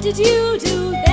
did you do that?